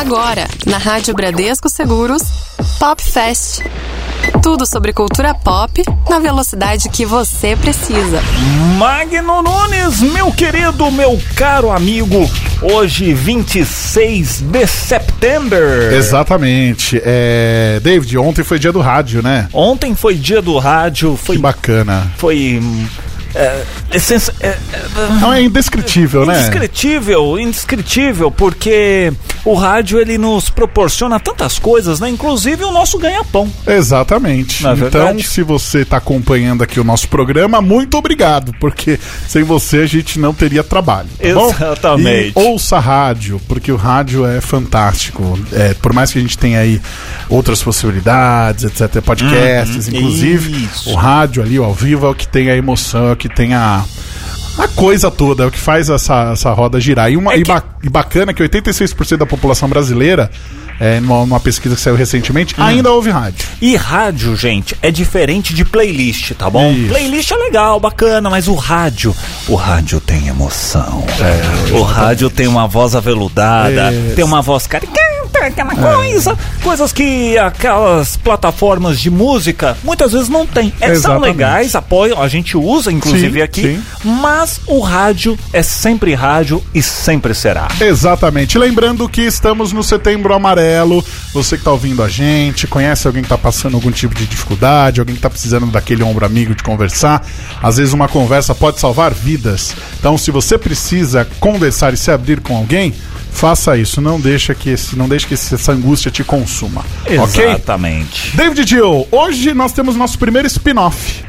Agora, na Rádio Bradesco Seguros, Pop Fest. Tudo sobre cultura pop na velocidade que você precisa. Magno Nunes, meu querido, meu caro amigo, hoje 26 de setembro. Exatamente. É... David, ontem foi dia do rádio, né? Ontem foi dia do rádio, foi Que bacana. foi é, essência, é, é, Não, é indescritível, né? Indescritível, indescritível, porque o rádio ele nos proporciona tantas coisas, né? Inclusive o nosso ganha-pão. Exatamente. Não é então, verdade? se você está acompanhando aqui o nosso programa, muito obrigado, porque sem você a gente não teria trabalho. Tá bom? Exatamente. E ouça a rádio, porque o rádio é fantástico. É, por mais que a gente tenha aí outras possibilidades, etc., podcasts, Uhum, inclusive, isso. o rádio ali, o ao vivo, é o que tem a emoção, é que tem a. A coisa toda, é o que faz essa, essa roda girar. E, uma, É e, que- ba- e bacana que 86% da população brasileira, é, numa, numa pesquisa que saiu recentemente, Hum. ainda ouve rádio. E rádio, gente, é diferente de playlist, tá bom? Isso. Playlist é legal, bacana, mas o rádio, o rádio tem emoção. o rádio tem uma voz aveludada, É. tem uma voz caricata, aquela coisa, coisas que aquelas plataformas de música muitas vezes não tem. É, são Exatamente. legais, apoiam, a gente usa inclusive Sim, aqui, sim. mas o rádio é sempre rádio e sempre será. Exatamente. Lembrando que estamos no Setembro Amarelo. Você que está ouvindo a gente, conhece alguém que está passando algum tipo de dificuldade, alguém que está precisando daquele ombro amigo de conversar. Às vezes uma conversa pode salvar vidas. Então, se você precisa conversar e se abrir com alguém, faça isso. Não deixa que esse, não deixe que essa angústia te consuma. Exatamente. David Dill, hoje nós temos nosso primeiro spin-off.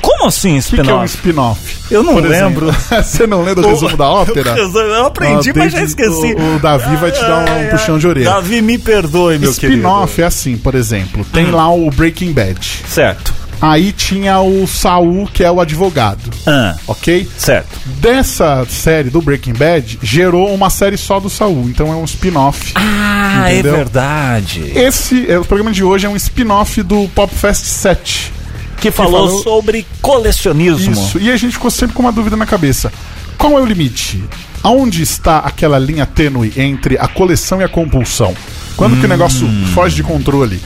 Como assim, O que, é um spin-off? spin-off? Eu não Por lembro. Você não lembra do resumo da ópera? Eu aprendi, Ó, mas já esqueci. O, o Davi vai te dar um, Ai, puxão de orelha. Davi, me perdoe, meu querido. Spin-off é assim, por exemplo, tem lá o Breaking Bad. Certo. Aí tinha o Saul, que é o advogado. Ah, Ok? certo. Dessa série do Breaking Bad, gerou uma série só do Saul. Então é um spin-off. Ah, Entendeu? é verdade. Esse, é, o programa de hoje é um spin-off do Pop Fest 7. Que falou, falou- sobre colecionismo. Isso. E a gente ficou sempre com uma dúvida na cabeça. Qual é o limite? Aonde está aquela linha tênue entre a coleção e a compulsão? Quando que o negócio Hum. foge de controle?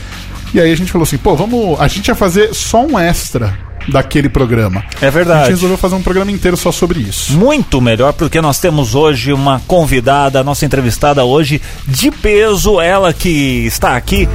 E aí a gente falou assim, pô, vamos. A gente ia fazer só um extra daquele programa. É A verdade. gente resolveu fazer um programa inteiro só sobre isso. Muito melhor, porque nós temos hoje uma convidada, a nossa entrevistada hoje de peso, ela que está aqui.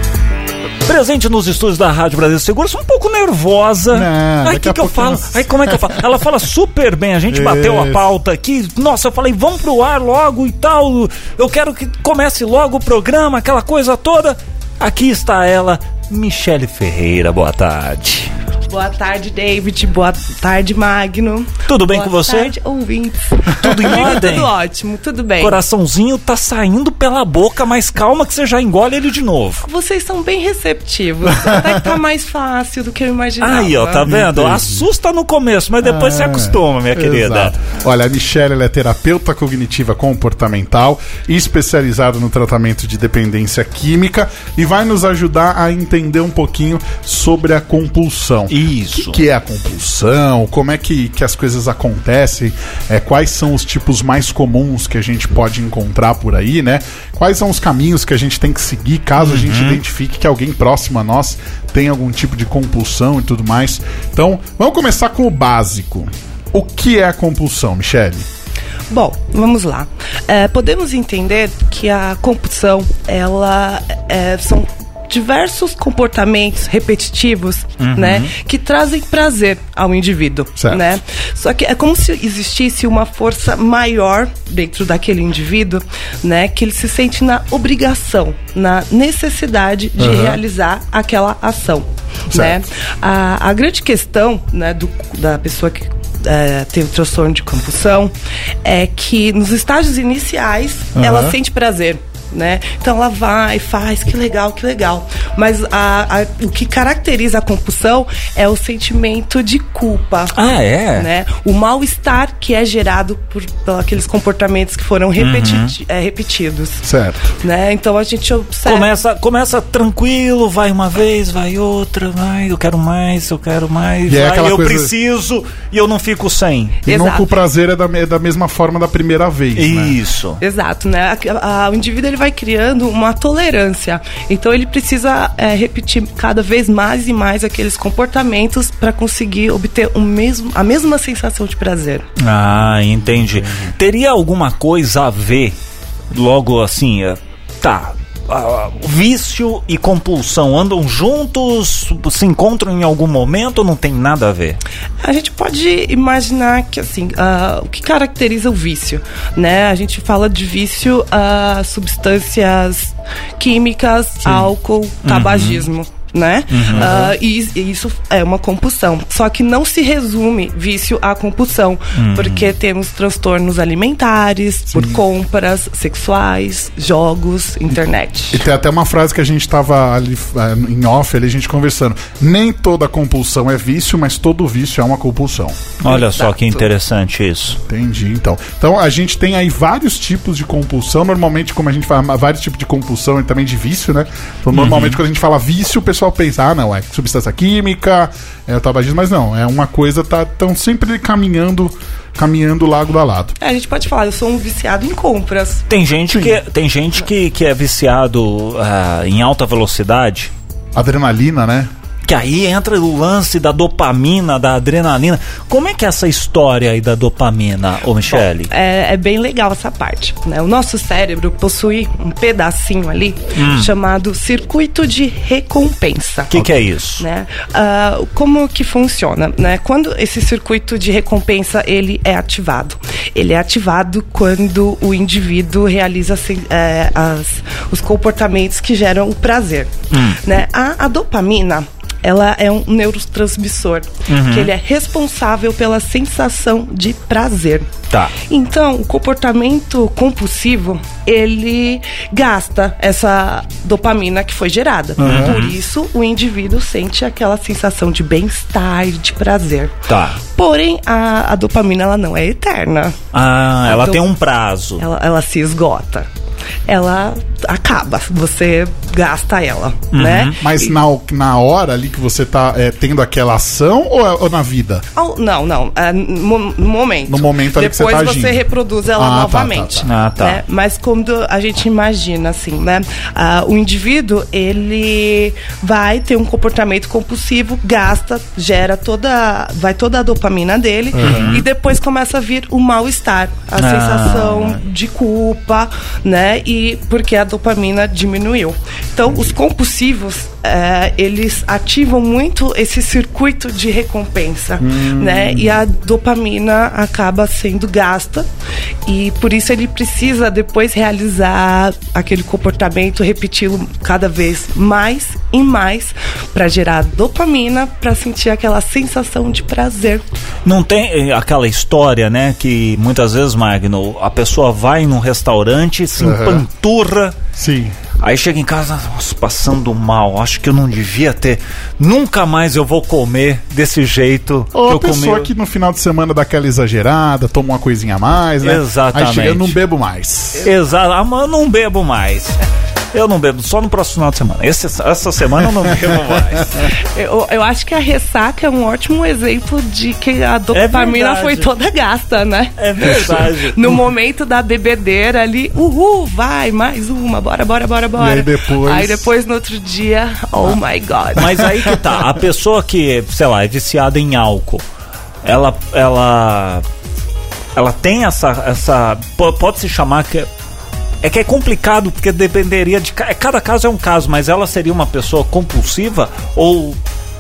Presente nos estúdios da Rádio Brasil Seguros, um pouco nervosa. Não, Ai, daqui que a que eu falo? nós- Ai, como é que eu falo? Ela fala super bem, a gente bateu a Isso. pauta aqui. Nossa, eu falei, vamos pro ar logo e tal. Eu quero que comece logo o programa, aquela coisa toda. Aqui está ela, Michele Ferreira, boa tarde. Boa tarde, David. Boa tarde, Magno. Tudo bem Boa com você? tarde, ouvintes. Tudo em ordem? Tudo ótimo, tudo bem. Coraçãozinho tá saindo pela boca, mas calma que você já engole ele de novo. Vocês são bem receptivos. Até que tá mais fácil do que eu imaginava. Aí, ó, tá vendo? Entendi. Assusta no começo, mas depois Ah, acostuma, minha querida. exato. Olha, a Michelle ela é terapeuta cognitiva comportamental e especializada no tratamento de dependência química e vai nos ajudar a entender um pouquinho sobre a compulsão. Isso. O que, que é a compulsão? Como é que, que as coisas acontecem? É, quais são os tipos mais comuns que a gente pode encontrar por aí, né? Quais são os caminhos que a gente tem que seguir caso a gente Uhum. identifique que alguém próximo a nós tem algum tipo de compulsão e tudo mais? Então, vamos começar com o básico. O que é a compulsão, Michele? Bom, vamos lá. É, podemos entender que a compulsão, ela é, são diversos comportamentos repetitivos, né, que trazem prazer ao indivíduo, Certo. né? Só que é como se existisse uma força maior dentro daquele indivíduo, né, que ele se sente na obrigação, na necessidade de Aham. realizar aquela ação, né? Certo. A, a grande questão, né, do, da pessoa que é, tem o transtorno de compulsão é que nos estágios iniciais Aham. ela sente prazer. Né? Então ela vai, faz, que legal, que legal. Mas a- a- o que caracteriza a compulsão é o sentimento de culpa. Ah, é? Né? O mal-estar que é gerado por, por aqueles comportamentos que foram repeti- é, repetidos. Certo. Né? Então a gente observa. Começa, começa tranquilo, vai uma vez, vai outra, vai, eu quero mais, eu quero mais, E é vai, aquela eu coisa- preciso e eu não fico sem. E Exato. nunca o prazer é da, me- da mesma forma da primeira vez, né? Isso. Exato, né? A- a- o indivíduo ele vai criando uma tolerância. Então ele precisa é, repetir cada vez mais e mais aqueles comportamentos para conseguir obter o mesmo, a mesma sensação de prazer. Ah, entendi. Teria alguma coisa a ver, logo assim, é, tá, vício e compulsão andam juntos, se encontram em algum momento não tem nada a ver? A gente pode imaginar que assim, uh, o que caracteriza o vício, né? A gente fala de vício a substâncias químicas, álcool, tabagismo né? Uhum. Uh, e, e, isso é uma compulsão. Só que não se resume vício à compulsão, uhum. porque temos transtornos alimentares, Sim. por compras sexuais, jogos, internet. E, e tem até uma frase que a gente estava ali uh, em off, ali, a gente conversando. Nem toda compulsão é vício, mas todo vício é uma compulsão. Olha Exato. só que interessante isso. Entendi, então. Então a gente tem aí vários tipos de compulsão. Normalmente, como a gente fala, vários tipos de compulsão e também de vício, né? Então, normalmente, uhum. quando a gente fala vício, o pessoal pessoal pensa, ah, não, é substância química, é o tabagismo, mas não, é uma coisa, tá tão sempre caminhando caminhando lado a lado. É, a gente pode falar, eu sou um viciado em compras. Tem gente, que, tem gente que, que é viciado uh, em alta velocidade. Adrenalina, né? Que aí entra o lance da dopamina, da adrenalina. Como é que é essa história aí da dopamina, ô Michele? Bom, é, é, bem legal essa parte. Né? O nosso cérebro possui um pedacinho ali hum. chamado circuito de recompensa. O que, que, é isso? Né? Uh, como que funciona? Né? Quando esse circuito de recompensa ele é ativado? Ele é ativado quando o indivíduo realiza assim, é, as, os comportamentos que geram o prazer. Hum. Né? A, a dopamina ela é um neurotransmissor, uhum. que ele é responsável pela sensação de prazer. Tá. Então, o comportamento compulsivo, ele gasta essa dopamina que foi gerada. Uhum. Por isso, o indivíduo sente aquela sensação de bem-estar, de prazer. Tá. Porém, a, a dopamina, ela não é eterna. Ah, ela tem um prazo. Ela, ela se esgota ela acaba, você gasta ela, uhum. né? Mas na, na hora ali que você tá é, tendo aquela ação ou, é, ou na vida? Oh, não, não, é, no, no, momento. No momento ali Depois que você tá você reproduz ela ah, novamente. Tá, tá, tá. Ah, tá. Né? Mas quando a gente imagina assim, né? Uh, o indivíduo, ele vai ter um comportamento compulsivo, gasta, gera toda, vai toda a dopamina dele uhum. e depois começa a vir o mal-estar, a ah. sensação de culpa, né? Né? E porque a dopamina diminuiu. Então, os compulsivos, é, eles ativam muito esse circuito de recompensa, hum. né? E a dopamina acaba sendo gasta e por isso ele precisa depois realizar aquele comportamento, repeti-lo cada vez mais e mais para gerar dopamina, para sentir aquela sensação de prazer. Não tem eh, aquela história, né, que muitas vezes, Magno, a pessoa vai num restaurante, se uhum. Empanturra. Sim. Aí chega em casa, nossa, passando mal. Acho que eu não devia ter. Nunca mais eu vou comer desse jeito. Ou que a pessoa comi... que no final de semana dá aquela exagerada, toma uma coisinha a mais, né? Exatamente. Aí chega, eu não bebo mais. Exato, ah, eu não bebo mais. Eu não bebo, só no próximo final de semana. Esse, essa semana eu não bebo mais. eu, eu acho que a ressaca é um ótimo exemplo de que a dopamina é foi toda gasta, né? É verdade. no momento da bebedeira ali, uhul, vai, mais uma, bora, bora, bora, bora. E aí depois. Aí depois no outro dia, oh ah. my god. Mas aí que tá, a pessoa que, sei lá, é viciada em álcool, ela. ela ela tem essa essa pode se chamar que é que é complicado, porque dependeria de. Cada caso é um caso, mas ela seria uma pessoa compulsiva ou,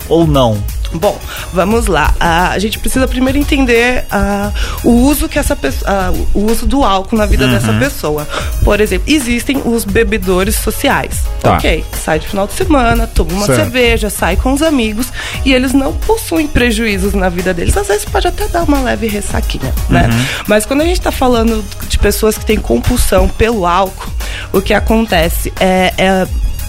ou não? Bom, vamos lá. a gente precisa primeiro entender uh, o uso que essa pessoa, uh, o uso do álcool na vida uhum. dessa pessoa. Por exemplo, existem os bebedores sociais. Tá. Ok, sai de final de semana, toma uma certo. cerveja, sai com os amigos e eles não possuem prejuízos na vida deles. Às vezes pode até dar uma leve ressaquinha, né? Uhum. Mas quando a gente está falando de pessoas que têm compulsão pelo álcool, o que acontece é, é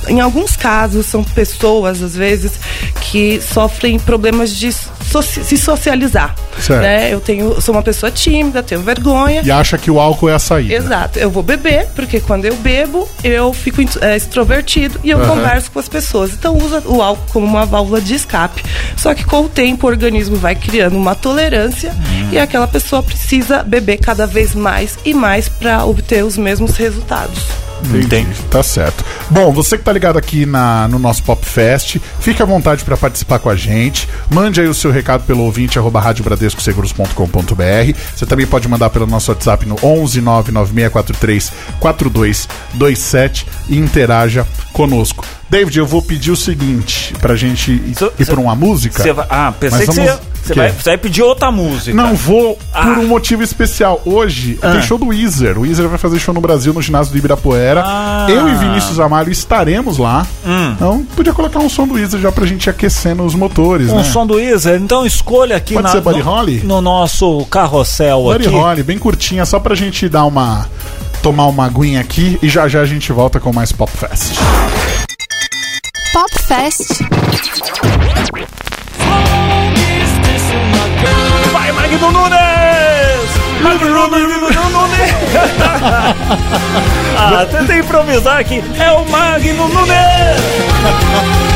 em alguns casos, são pessoas, às vezes, que sofrem problemas de se socializar. Certo. Né? Eu tenho, sou uma pessoa tímida, tenho vergonha. E acha que o álcool é a saída. Exato. Eu vou beber, porque quando eu bebo, eu fico é, extrovertido e eu uhum. converso com as pessoas. Então usa o álcool como uma válvula de escape. Só que com o tempo o organismo vai criando uma tolerância e aquela pessoa precisa beber cada vez mais e mais para obter os mesmos resultados. Entendi. Tá certo. Bom, você que tá ligado aqui na, no nosso Pop Fest, fique à vontade para participar com a gente. Mande aí o seu recado pelo ouvinte arroba radiobradescoseguros.com.br. Você também pode mandar pelo nosso WhatsApp no 11 99643 4227 e interaja conosco. David, eu vou pedir o seguinte pra gente ir, Cê- ir pra uma música. Vai- ah, pensei que você, vamos- você vai, você vai pedir outra música. Não vou Ah. por um motivo especial. Hoje Ah. tem show do Weezer. O Weezer vai fazer show no Brasil, no ginásio do Ibirapuera. Ah. Eu e Vinícius Amaro estaremos lá. Hum. Então, podia colocar um som do Weezer já pra gente aquecendo os motores, Um né? som do Weezer, então escolha aqui Pode na, ser Buddy no, Holly? no nosso carrossel Buddy aqui. Holly, bem curtinha, só pra gente dar uma. tomar uma aguinha aqui e já já a gente volta com mais Pop Fest. Pop Fest. Vai, Magno Nunes! Magno Nunes! ah, tentei improvisar aqui. É o Magno Nunes!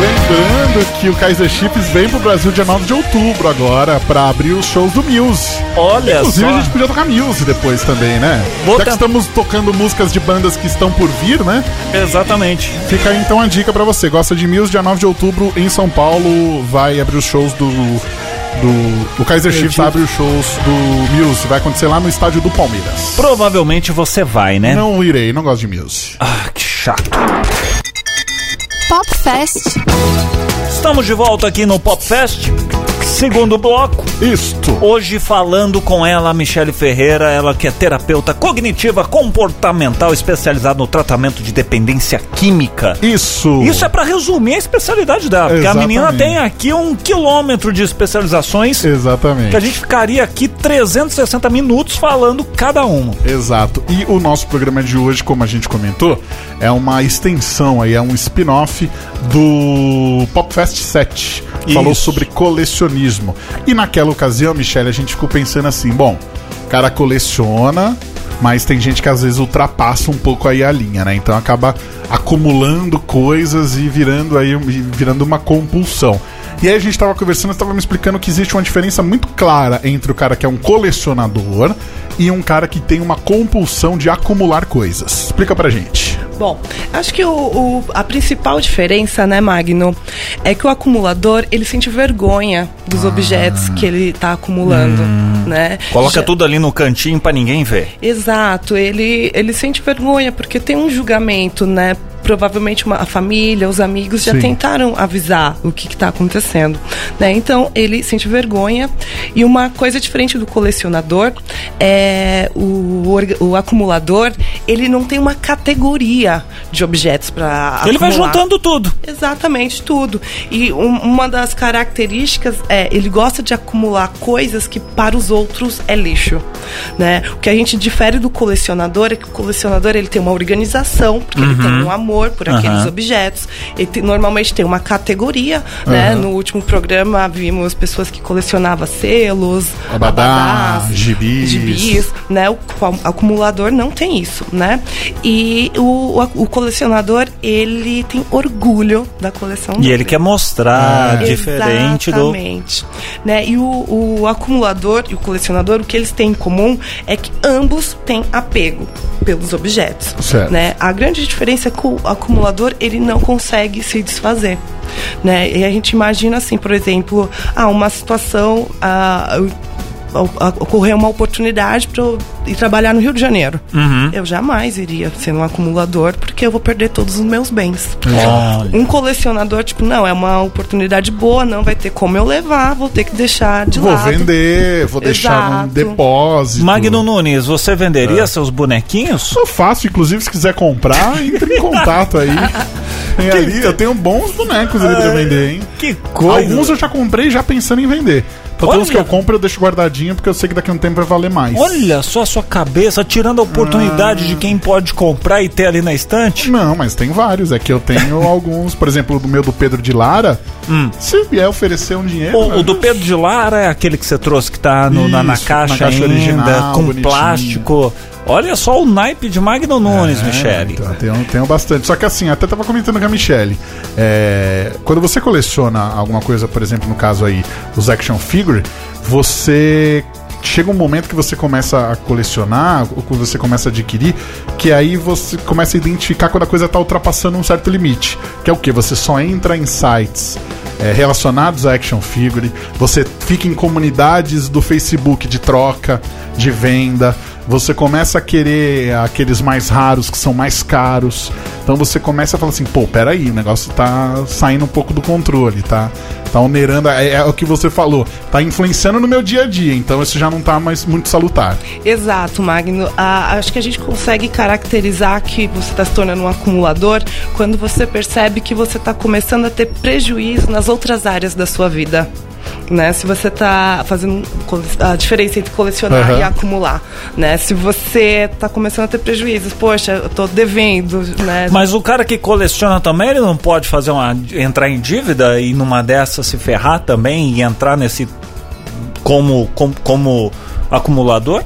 Lembrando que o Kaiser Chiefs vem pro Brasil dia 9 de outubro agora pra abrir os shows do Muse. Olha Inclusive só. a gente podia tocar Muse depois também, né? Vou Já que estamos tocando músicas de bandas que estão por vir, né? Exatamente. Fica aí então a dica pra você. Gosta de Muse, dia 9 de outubro em São Paulo vai abrir os shows do. do o Kaiser Chiefs abre os shows do Muse. Vai acontecer lá no estádio do Palmeiras. Provavelmente você vai, né? Não irei, não gosto de Muse. Ah, que chato. Pop Fest. Estamos de volta aqui no Pop Fest, segundo bloco. Isto. Hoje falando com ela, Michele Ferreira, ela que é terapeuta cognitiva comportamental especializada no tratamento de dependência química. Isso. Isso é pra resumir a especialidade dela, porque a Exatamente. menina tem aqui um quilômetro de especializações Exatamente. que a gente ficaria aqui 360 minutos falando cada uma. Exato. E o nosso programa de hoje, como a gente comentou, é uma extensão aí, é um spin-off do Popfest 7. Falou Isso. sobre colecionismo. E naquela ocasião, Michele, a gente ficou pensando assim, bom, o cara coleciona, mas tem gente que às vezes ultrapassa um pouco aí a linha, né? Então acaba acumulando coisas e virando aí virando uma compulsão. E aí a gente tava conversando, estava me explicando que existe uma diferença muito clara entre o cara que é um colecionador e um cara que tem uma compulsão de acumular coisas. Explica pra gente. Bom, acho que o, o- a principal diferença, né, Magno, é que o acumulador, ele sente vergonha dos objetos que ele está acumulando, né? Coloca Já- tudo ali no cantinho pra ninguém ver. Exato, ele, ele sente vergonha porque tem um julgamento, né? Provavelmente uma, a família, os amigos já Sim. tentaram avisar o que está acontecendo, né? Então ele sente vergonha e uma coisa diferente do colecionador é o, o acumulador ele não tem uma categoria de objetos para Ele vai juntando tudo. Exatamente, tudo. E um- uma das características é ele gosta de acumular coisas que para os outros é lixo, né? O que a gente difere do colecionador é que o colecionador ele tem uma organização, porque ele tem um amor por aqueles objetos. Ele tem- normalmente tem uma categoria, né? Aham. No último programa vimos pessoas que colecionavam selos, Abadá, abadás, gibis. gibis, né? O acumulador não tem isso, né? E o, o- o colecionador, ele tem orgulho da coleção E dele. ele quer mostrar diferente do. Exatamente. Né? E o, o acumulador e o colecionador, o que eles têm em comum é que ambos têm apego pelos objetos. Certo. Né? A grande diferença é que o acumulador ele não consegue se desfazer. Né? E a gente imagina assim, por exemplo, ah, uma situação. Ah, ocorreu uma oportunidade para eu ir trabalhar no Rio de Janeiro. Uhum. Eu jamais iria ser um acumulador porque eu vou perder todos os meus bens. Olha. Um colecionador, tipo, não, é uma oportunidade boa, não vai ter como eu levar, vou ter que deixar de Vou lado. vender, vou deixar num Exato. depósito. Magno Nunes, você É. venderia seus bonequinhos? Sou fácil, inclusive, se quiser comprar, entre em contato aí. Tem ali, eu tenho bons bonecos ali pra vender, hein? Que coisa! Alguns eu já comprei já pensando em vender. Uns Olha. que eu compro eu deixo guardadinho porque eu sei que daqui a um tempo vai valer mais. Olha só a sua cabeça, tirando a oportunidade de quem pode comprar e ter ali na estante. Não, mas tem vários. É que eu tenho alguns, por exemplo, o do meu do Pedro de Lara. Se vier oferecer um dinheiro. O, o do Pedro de Lara é aquele que você trouxe que tá no- na, na Isso, caixa, na caixa ainda, original, com bonitinho. plástico. Olha só o naipe de Magno Nunes, É, Michele. então, tenho, tenho bastante. Só que assim, até tava comentando com a Michelle. é, quando você coleciona alguma coisa, por exemplo, no caso aí, os action figure, você chega um momento que você começa a colecionar, ou que você começa a adquirir, que aí você começa a identificar quando a coisa está ultrapassando um certo limite. Que é o que? Você só entra em sites é, relacionados a action figure, você fica em comunidades do Facebook de troca, de venda, você começa a querer aqueles mais raros que são mais caros. Então você começa a falar assim, pô, peraí, o negócio tá saindo um pouco do controle, tá? Tá onerando, é, é o que você falou, tá influenciando no meu dia a dia, então isso já não tá mais muito salutar. Exato, Magno. Ah, acho que a gente consegue caracterizar que você está se tornando um acumulador quando você percebe que você está começando a ter prejuízo nas outras áreas da sua vida né? Se você está fazendo a diferença entre colecionar uhum. e acumular, né? Se você está começando a ter prejuízos, poxa, eu tô devendo, né? Mas o cara que coleciona também, ele não pode fazer uma entrar em dívida e numa dessas se ferrar também e entrar nesse como como, como acumulador?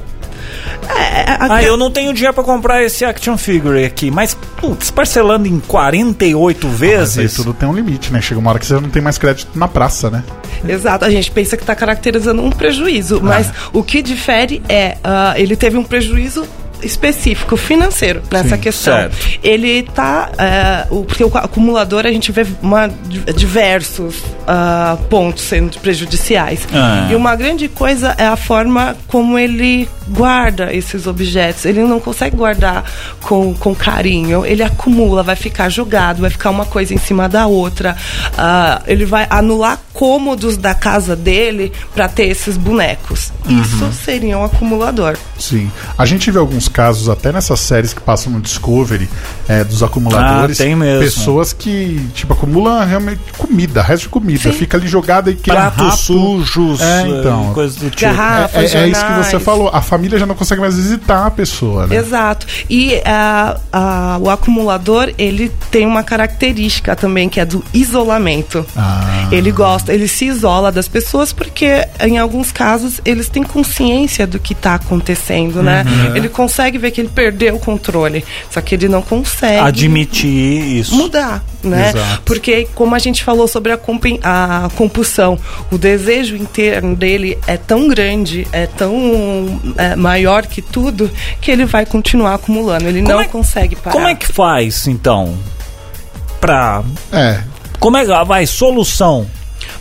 É, é a... Ah, eu não tenho dinheiro para comprar esse action figure aqui, mas putz, parcelando em 48 vezes. Ah, mas aí tudo tem um limite, né? Chega uma hora que você não tem mais crédito na praça, né? Exato, a gente pensa que está caracterizando um prejuízo, mas ah. o que difere é uh, ele teve um prejuízo específico financeiro nessa Sim, questão. Certo. Ele tá. É, o, porque o acumulador a gente vê uma, diversos uh, pontos sendo prejudiciais. Ah. E uma grande coisa é a forma como ele guarda esses objetos. Ele não consegue guardar com, com carinho. Ele acumula, vai ficar jogado, vai ficar uma coisa em cima da outra. Uh, ele vai anular cômodos da casa dele para ter esses bonecos. Uhum. Isso seria um acumulador. Sim. A gente vê alguns casos, até nessas séries que passam no Discovery, é, dos acumuladores. Ah, tem mesmo. Pessoas que, tipo, acumulam realmente comida, resto de comida. Sim. Fica ali jogada e queima Pratos rato. sujos, é, então. Coisas do tipo. Garrafas, é, é, é isso que você falou. A família já não consegue mais visitar a pessoa, né? Exato. E uh, uh, o acumulador, ele tem uma característica também, que é do isolamento. Ah. Ele gosta, ele se isola das pessoas porque, em alguns casos, eles têm consciência do que está acontecendo, né? Uhum. Ele consegue ver que ele perdeu o controle, só que ele não consegue admitir isso, mudar, né? Exato. Porque como a gente falou sobre a, a compulsão, o desejo interno dele é tão grande, é tão é, maior que tudo, que ele vai continuar acumulando. Ele como não é, consegue parar. Como é que faz então? Pra. É. Como é que vai? Solução.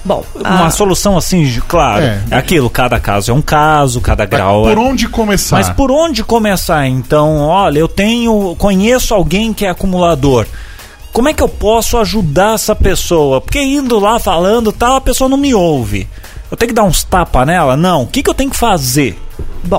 Bom, uma a... solução assim, claro, é. aquilo, cada caso é um caso, cada grau. Por é... onde começar? Mas por onde começar? Então, olha, eu tenho, conheço alguém que é acumulador. Como é que eu posso ajudar essa pessoa? Porque indo lá falando, tal, a pessoa não me ouve. Eu tenho que dar uns tapa nela? Não. O que, que eu tenho que fazer?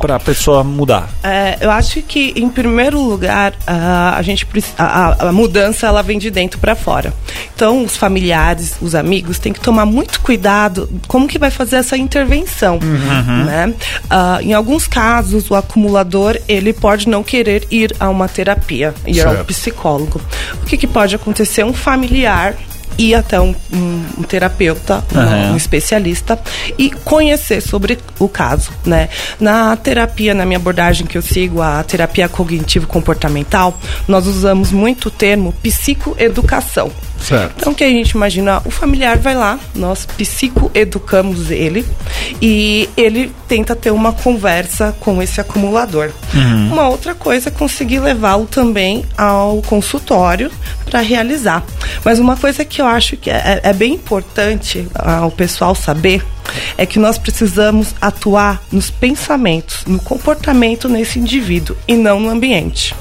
para a pessoa mudar? É, eu acho que em primeiro lugar a, a gente a, a, mudança ela vem de dentro para fora. Então os familiares, os amigos têm que tomar muito cuidado como que vai fazer essa intervenção, uhum. né? Uh, em alguns casos o acumulador ele pode não querer ir a uma terapia, ir certo. ao psicólogo. O que, que pode acontecer? Um familiar ir até um, um, um terapeuta, uhum. um, especialista e conhecer sobre o caso, né? Na terapia, na minha abordagem que eu sigo, a terapia cognitivo-comportamental, nós usamos muito o termo psicoeducação. Certo. Então, o que a gente imagina? O familiar vai lá, nós psicoeducamos ele e ele tenta ter uma conversa com esse acumulador. Uhum. Uma outra coisa é conseguir levá-lo também ao consultório para realizar. Mas uma coisa que eu acho que é, é bem importante uh, o pessoal saber é que nós precisamos atuar nos pensamentos, no comportamento nesse indivíduo e não no ambiente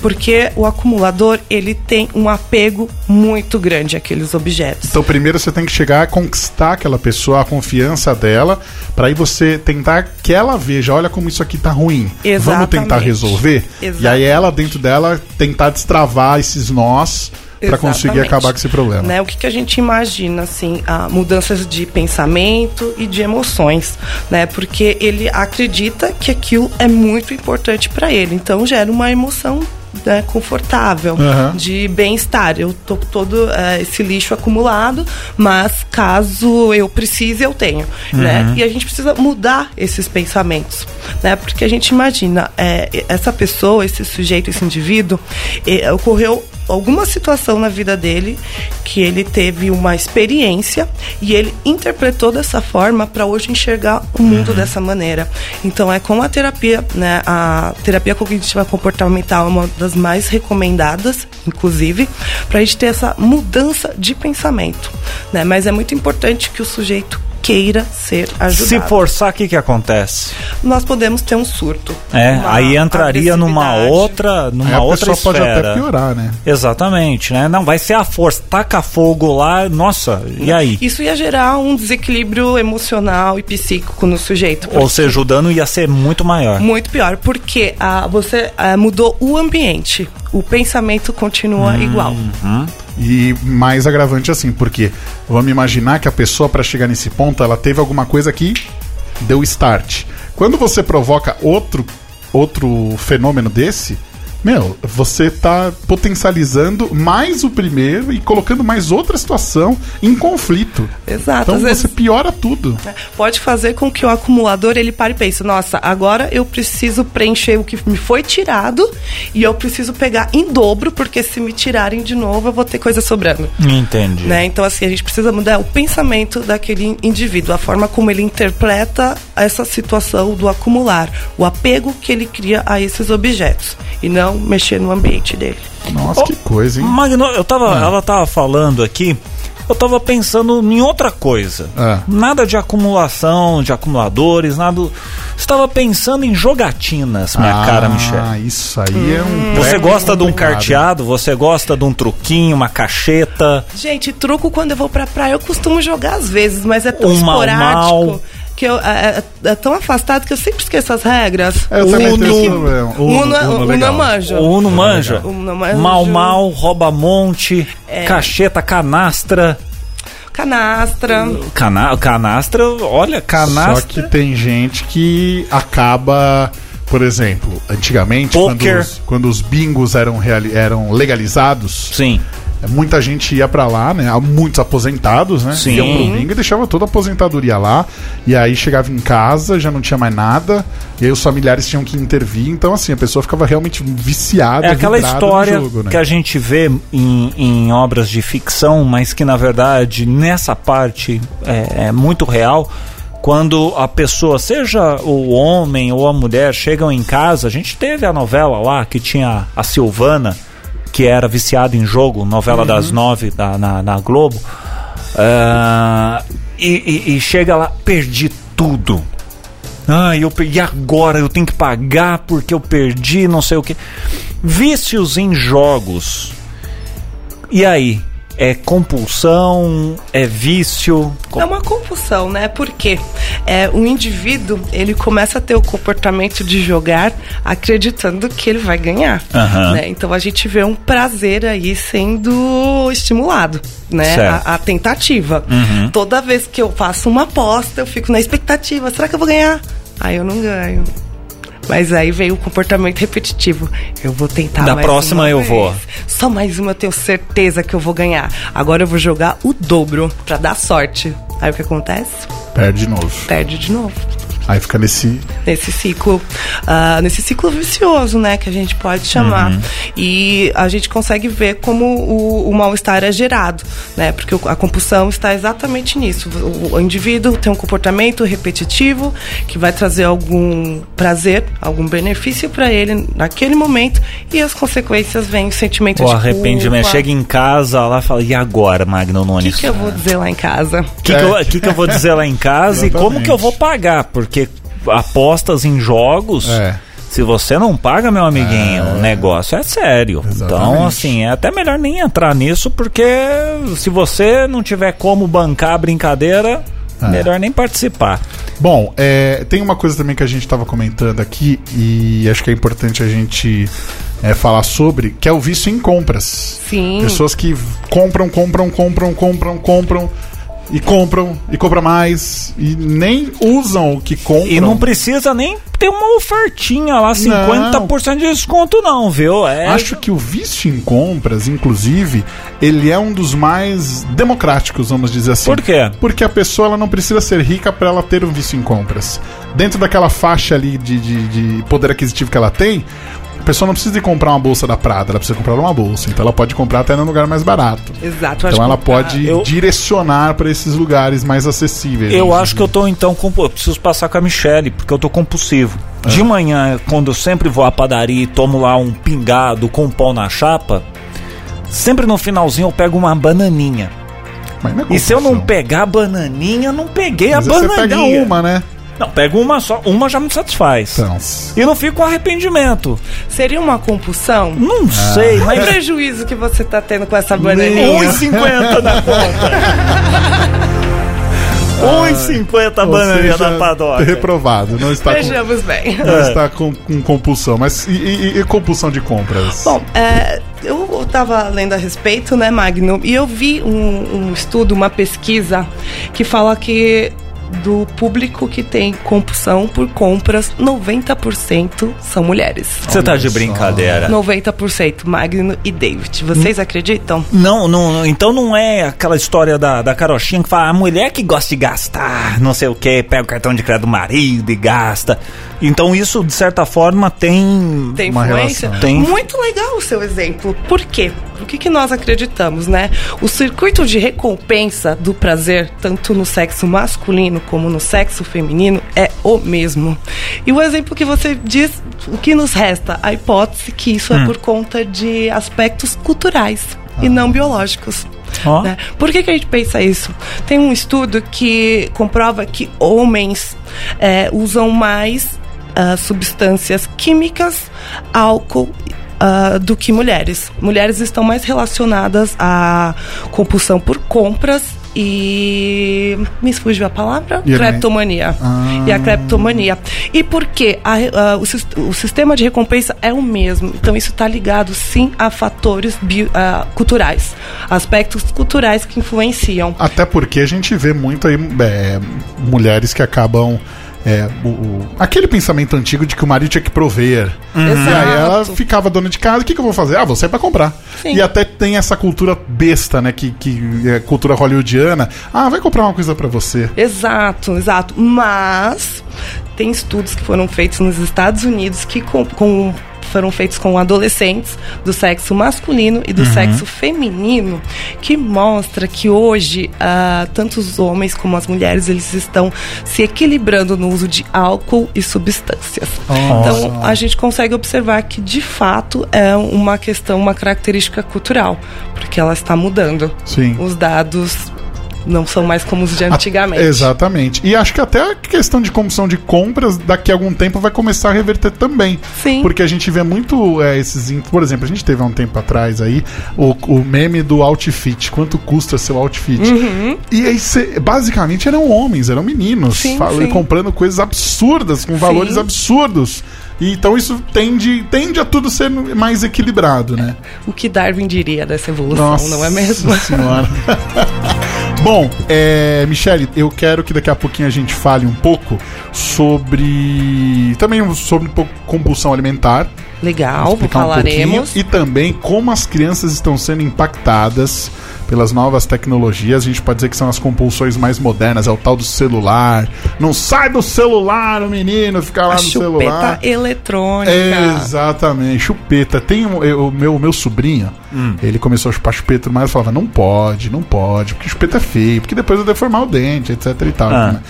porque o acumulador ele tem um apego muito grande àqueles objetos. Então primeiro você tem que chegar a conquistar aquela pessoa, a confiança dela, para aí você tentar que ela veja, olha como isso aqui tá ruim. Exatamente. Vamos tentar resolver. Exatamente. E aí ela dentro dela tentar destravar esses nós para conseguir acabar com esse problema. Né? O que, que a gente imagina, assim, a mudanças de pensamento e de emoções, né? Porque ele acredita que aquilo é muito importante para ele, então gera uma emoção né, confortável, uhum. de bem-estar. Eu tô todo uh, esse lixo acumulado, mas caso eu precise, eu tenho, né? uhum. né? E a gente precisa mudar esses pensamentos, né? Porque a gente imagina, é, essa pessoa, esse sujeito, esse indivíduo, é, ocorreu alguma situação na vida dele que ele teve uma experiência e ele interpretou dessa forma para hoje enxergar o mundo dessa maneira. Então é com a terapia, né? A terapia cognitiva comportamental é uma das mais recomendadas, inclusive, para a gente ter essa mudança de pensamento, né? Mas é muito importante que o sujeito queira ser ajudado. Se forçar, o que, que acontece? Nós podemos ter um surto. É, aí entraria numa outra, numa Aí a outra pessoa pode esfera. até piorar, né? Exatamente, né? Não, vai ser a força. Taca fogo lá, nossa, e aí? Isso ia gerar um desequilíbrio emocional e psíquico no sujeito. Ou seja, o dano ia ser muito maior. Muito pior, porque ah, você ah, mudou o ambiente. O pensamento continua Hum. igual. E mais agravante assim, porque vamos imaginar que a pessoa, para chegar nesse ponto, ela teve alguma coisa que deu start. Quando você provoca outro, outro fenômeno desse, meu, você tá potencializando mais o primeiro e colocando mais outra situação em conflito. Exato. Então Às você vezes piora tudo. pode fazer com que o acumulador ele pare e pense: nossa, agora eu preciso preencher o que me foi tirado e eu preciso pegar em dobro, porque se me tirarem de novo eu vou ter coisa sobrando. Entendi. Né? Então, assim, a gente precisa mudar o pensamento daquele indivíduo, a forma como ele interpreta essa situação do acumular, o apego que ele cria a esses objetos e não mexer no ambiente dele. Nossa, que coisa, hein? Magno, eu tava, Ah. ela tava falando aqui, eu tava pensando em outra coisa. Ah. Nada de acumulação, de acumuladores, nada. Estava pensando em jogatinas, minha ah, cara, Michel. isso aí é um. Você treco gosta de um carteado? Você gosta de um truquinho, uma cacheta? Gente, truco quando eu vou pra praia eu costumo jogar às vezes, mas é tão Um esporádico mau. Que eu, é, é- é tão afastado que eu sempre esqueço as regras. É, Eu também tenho esse Uno. Uno, é- Uno legal. eu manjo. O Uno manja? Uno eu manjo. Mal Mal, Rouba Monte, É. Cacheta, Canastra. Canastra. Cana canastra, olha, Só canastra. que tem gente que acaba, por exemplo, antigamente, quando os, quando os bingos eram, eram legalizados, Sim. Muita gente ia pra lá, né? Muitos aposentados, né? Sim. Iam pro bingo e deixava toda a aposentadoria lá. E aí chegava em casa, já não tinha mais nada. E aí os familiares tinham que intervir. Então, assim, a pessoa ficava realmente viciada. É aquela história jogo, né? que a gente vê em, em obras de ficção, mas que na verdade nessa parte é, é muito real. Quando a pessoa, seja o homem ou a mulher, chegam em casa, a gente teve a novela lá que tinha a Silvana, que era viciada em jogo, novela das nove da, na, na Globo. Ah, e, e- e chega lá, perdi tudo. Ah, eu perdi agora, eu tenho que pagar porque eu perdi, não sei o que. Vícios em jogos. E aí? É compulsão? É vício? É uma compulsão, né? Porque é, o indivíduo ele começa a ter o comportamento de jogar acreditando que ele vai ganhar. Aham. né? Então a gente vê um prazer aí sendo estimulado, né? A, a tentativa. Uhum. Toda vez que eu faço uma aposta, eu fico na expectativa: será que eu vou ganhar? Aí eu não ganho. Mas aí veio o comportamento repetitivo. Eu vou tentar Da mais próxima uma eu vez. vou. Só mais uma eu tenho certeza que eu vou ganhar. Agora eu vou jogar o dobro pra dar sorte. Aí o que acontece? Perde de novo. Perde de novo. Aí fica nesse. Nesse ciclo, ah, nesse ciclo vicioso, né, que a gente pode chamar. Uhum. E a gente consegue ver como o, o mal-estar é gerado, né? Porque o- a compulsão está exatamente nisso. O, o indivíduo tem um comportamento repetitivo que vai trazer algum prazer, algum benefício para ele naquele momento e as consequências vêm o sentimento O de arrependimento. culpa. Chega em casa lá e fala: e agora, Magno O Nunes? que, que eu vou dizer lá em casa? O que, que, eu, que que eu vou dizer lá em casa e como que eu vou pagar? Porque apostas em jogos. É. Se você não paga, meu amiguinho, o negócio é sério. Então, Exatamente. assim, é até melhor nem entrar nisso, porque se você não tiver como bancar a brincadeira, É. melhor nem participar. Bom, é, tem uma coisa também que a gente estava comentando aqui e acho que é importante a gente é, falar sobre, que é o vício em compras. Sim. Pessoas que compram, compram, compram, compram, compram e compram e compram mais e nem usam o que compram. E não precisa nem ter uma ofertinha lá, 50% de desconto, não, viu? É, Acho que o vício em compras, inclusive, ele é um dos mais democráticos, vamos dizer assim. Por quê? Porque a pessoa ela não precisa ser rica para ela ter um vício em compras. Dentro daquela faixa ali de, de, de poder aquisitivo que ela tem, A pessoa não precisa de comprar uma bolsa da Prada, ela precisa comprar uma bolsa. Então ela pode comprar até num lugar mais barato. Exato. Então ela pode Eu- direcionar para esses lugares mais acessíveis. Eu vamos acho que eu tô então com. Eu preciso passar com a Michelle, porque eu tô compulsivo. De manhã, quando eu sempre vou à padaria e tomo lá um pingado com pão na chapa, sempre no finalzinho eu pego uma bananinha. Mas não é E se eu não pegar a bananinha, eu não peguei Mas a bananinha. você pega uma, né? Não, pego uma só. Uma já me satisfaz. Então. E não fico com arrependimento. Seria uma compulsão? Não sei, Qual o mas. prejuízo que você tá tendo com essa bananinha? 1,50 na conta. 1,50 a Ou bananinha da padoca. reprovado. Não está com, Vejamos bem. não está com, com compulsão. Mas e, e- e compulsão de compras? Bom, é, eu estava lendo a respeito, né, Magno, e eu vi um, um estudo, uma pesquisa, que fala que do público que tem compulsão por compras, 90% são mulheres. Você tá de brincadeira. 90%, Magno e David. Vocês acreditam? Não, não, então não é aquela história da, da carochinha que fala a mulher que gosta de gastar, não sei o que, pega o cartão de crédito do marido e gasta. Então isso, de certa forma, tem. Tem Uma influência? relação. Tem. Muito legal o seu exemplo. Por quê? O que, que nós acreditamos, né? O circuito de recompensa do prazer, tanto no sexo masculino como no sexo feminino, é o mesmo. E o exemplo que você diz, o que nos resta? A hipótese que isso é por conta de aspectos culturais e não biológicos. Ó. né? Por que, que a gente pensa isso? Tem um estudo que comprova que homens é, usam mais ah, substâncias químicas, álcool. Ah, do que mulheres. Mulheres estão mais relacionadas à compulsão por compras e. Me fugiu a palavra? E a- Cleptomania. Ah. E a cleptomania. E por quê? A re- ah, o, o sistema de recompensa é o mesmo. Então, isso está ligado, sim, a fatores bio- ah, culturais. Aspectos culturais que influenciam. Até porque a gente vê muito aí é, mulheres que acabam. É, o- o- aquele pensamento antigo de que o marido tinha que prover. E aí ela ficava dona de casa, o que, que eu vou fazer? Ah, vou sair pra comprar. Sim. E até tem essa cultura besta, né? Que, que é cultura hollywoodiana. Ah, vai comprar uma coisa pra você. Exato, exato. Mas tem estudos que foram feitos nos Estados Unidos que com, com- foram feitos com adolescentes do sexo masculino e do sexo feminino, que mostra que hoje ah, tanto os homens como as mulheres eles estão se equilibrando no uso de álcool e substâncias. Então a gente consegue observar que de fato é uma questão, uma característica cultural, porque ela está mudando. Sim. Os dados não são mais como os de antigamente. Exatamente. E acho que até a questão de compulsão de compras, daqui a algum tempo, vai começar a reverter também. Sim. Porque a gente vê muito é, esses. Por exemplo, a gente teve há um tempo atrás aí o, o meme do outfit. Quanto custa seu outfit? E aí, cê- basicamente, eram homens, eram meninos. Sim, fal- sim. comprando coisas absurdas, com valores absurdos. Então isso tende, tende a tudo ser mais equilibrado, né? O que Darwin diria dessa evolução, não é mesmo? Senhora. Bom, é, Michele, eu quero que daqui a pouquinho a gente fale um pouco sobre. Também sobre um pouco compulsão alimentar. Legal, um falaremos. pouquinho, e também como as crianças estão sendo impactadas pelas novas tecnologias. A gente pode dizer que são as compulsões mais modernas, é o tal do celular. Não sai do celular, o menino fica lá a no celular. chupeta eletrônica. Exatamente, chupeta. Tem um, o meu, meu sobrinho, Hum. ele começou a chupar chupeta, mas falava, não pode, não pode, porque chupeta é feio, porque depois eu deformar o dente, etc e tal. Ah. né?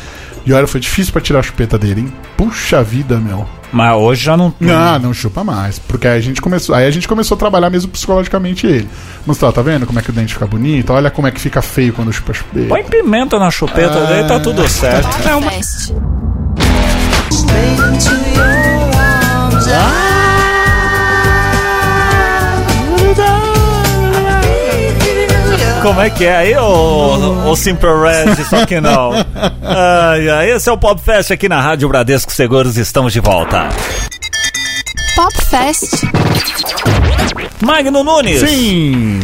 E olha, foi difícil pra tirar a chupeta dele, hein? Puxa vida, meu. Mas hoje já não. Não, não chupa mais. Porque aí a gente começou, aí a gente começou a trabalhar mesmo psicologicamente ele. Mostrar, tá vendo como é que o dente fica bonito? Olha como é que fica feio quando chupa chupeta. Põe pimenta na chupeta, daí tá tudo certo. Não, Fest. Como é que é aí, ô, ô Simple Red? Só que não. Ai, ai, esse é o Pop Fest aqui na Rádio Bradesco Seguros. Estamos de volta. Pop Fest. Magno Nunes. Sim!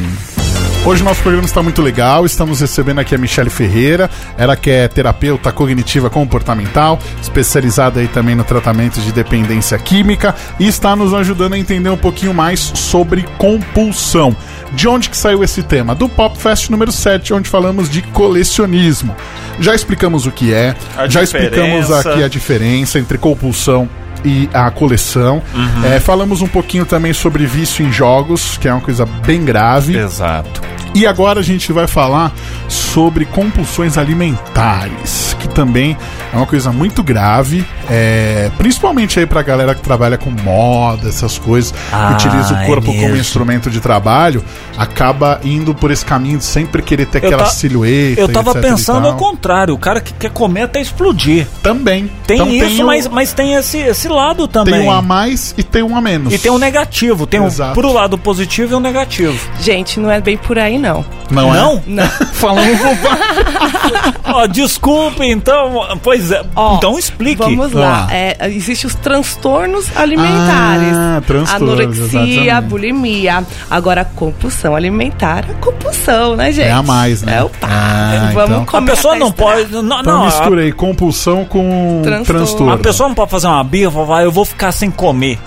Hoje o nosso programa está muito legal. Estamos recebendo aqui a Michelle Ferreira, ela que é terapeuta cognitiva comportamental, especializada aí também no tratamento de dependência química e está nos ajudando a entender um pouquinho mais sobre compulsão. De onde que saiu esse tema? Do Pop Fest número 7, onde falamos de colecionismo. Já explicamos o que é, A já explicamos diferença. aqui a diferença entre compulsão e a coleção. É, falamos um pouquinho também sobre vício em jogos, que é uma coisa bem grave. Exato. E agora a gente vai falar sobre compulsões alimentares, que também é uma coisa muito grave, é, principalmente aí pra galera que trabalha com moda, essas coisas, Ah, que utiliza o é corpo como mesmo. instrumento de trabalho, acaba indo por esse caminho de sempre querer ter Eu aquela ta- silhueta. Eu tava etc pensando ao contrário, o cara que quer comer até explodir. Também. Tem Então isso, o- mas, mas tem esse, esse lado também. Tem um a mais e tem um a menos. E tem um negativo, tem um Exato. pro lado positivo e um negativo. Gente, não é bem por aí, não. Não, é? Não? Não. Falando bobagem. Ó, desculpe, então. Pois é. Ó, então explique. Vamos lá. Ah. É, Existem os transtornos alimentares. Ah, transtornos, Anorexia, exatamente. bulimia. Agora, a compulsão alimentar é compulsão, né, gente? É a mais, né? É o pá. Ah, Vamos então. A comer pessoa até não pode. Não, Então não, a, misturei compulsão com Transtorno. transtorno. a pessoa não pode fazer uma birra e falar, "Ah, eu vou ficar sem comer.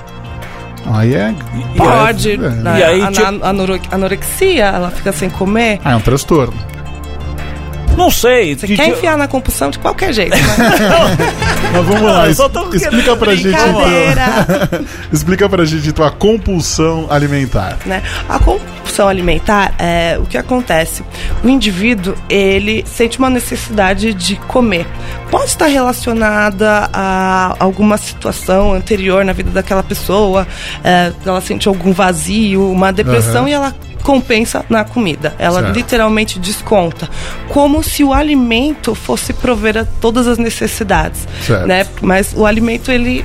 Aí é. Pode. É, né? E aí, a, tipo- anorexia, ela fica sem comer. Ah, é um transtorno. Não sei. Você quer enfiar na compulsão de qualquer jeito, né? Mas vamos lá, es- só tô explica pra gente então. explica pra gente então a compulsão alimentar. né? A compulsão alimentar é o que acontece. O indivíduo ele sente uma necessidade de comer. Pode estar relacionada a alguma situação anterior na vida daquela pessoa. é, ela sente algum vazio, uma depressão e ela compensa na comida. Ela Certo. literalmente desconta, como se o alimento fosse prover a todas as necessidades, Certo. né? Mas o alimento ele